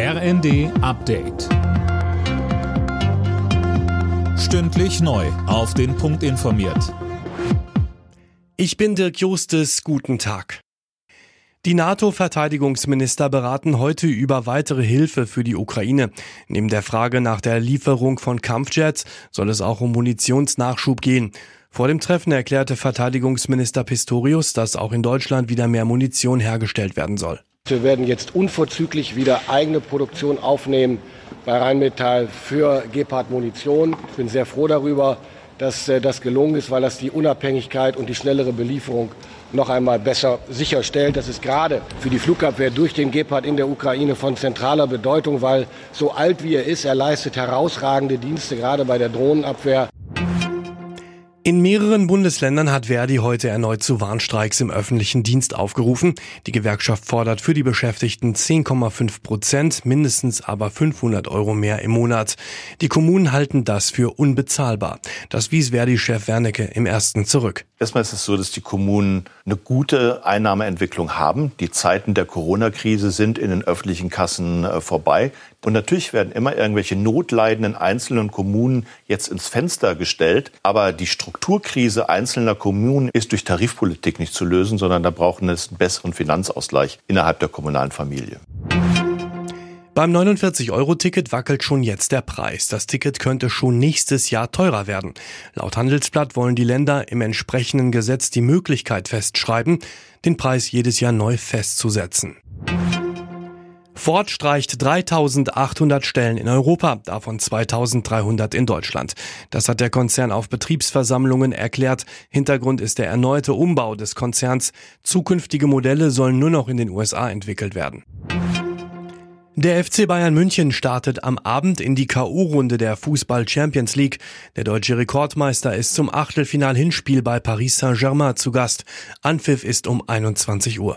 RND Update. Stündlich neu. Auf den Punkt informiert. Ich bin Dirk Justes. Guten Tag. Die NATO-Verteidigungsminister beraten heute über weitere Hilfe für die Ukraine. Neben der Frage nach der Lieferung von Kampfjets soll es auch um Munitionsnachschub gehen. Vor dem Treffen erklärte Verteidigungsminister Pistorius, dass auch in Deutschland wieder mehr Munition hergestellt werden soll. Wir werden jetzt unverzüglich wieder eigene Produktion aufnehmen bei Rheinmetall für Gepard Munition. Ich bin sehr froh darüber, dass äh, das gelungen ist, weil das die Unabhängigkeit und die schnellere Belieferung noch einmal besser sicherstellt. Das ist gerade für die Flugabwehr durch den Gepard in der Ukraine von zentraler Bedeutung, weil so alt wie er ist, er leistet herausragende Dienste, gerade bei der Drohnenabwehr. In mehreren Bundesländern hat Verdi heute erneut zu Warnstreiks im öffentlichen Dienst aufgerufen. Die Gewerkschaft fordert für die Beschäftigten 10,5 Prozent, mindestens aber 500 Euro mehr im Monat. Die Kommunen halten das für unbezahlbar. Das wies Verdi-Chef Wernicke im ersten zurück. Erstmal ist es so, dass die Kommunen eine gute Einnahmeentwicklung haben. Die Zeiten der Corona-Krise sind in den öffentlichen Kassen äh, vorbei. Und natürlich werden immer irgendwelche notleidenden einzelnen Kommunen jetzt ins Fenster gestellt. Aber die Strukturkrise einzelner Kommunen ist durch Tarifpolitik nicht zu lösen, sondern da brauchen es einen besseren Finanzausgleich innerhalb der kommunalen Familie. Beim 49-Euro-Ticket wackelt schon jetzt der Preis. Das Ticket könnte schon nächstes Jahr teurer werden. Laut Handelsblatt wollen die Länder im entsprechenden Gesetz die Möglichkeit festschreiben, den Preis jedes Jahr neu festzusetzen. Ford streicht 3800 Stellen in Europa, davon 2300 in Deutschland. Das hat der Konzern auf Betriebsversammlungen erklärt. Hintergrund ist der erneute Umbau des Konzerns. Zukünftige Modelle sollen nur noch in den USA entwickelt werden. Der FC Bayern München startet am Abend in die KO-Runde der Fußball Champions League. Der deutsche Rekordmeister ist zum Achtelfinal-Hinspiel bei Paris Saint-Germain zu Gast. Anpfiff ist um 21 Uhr.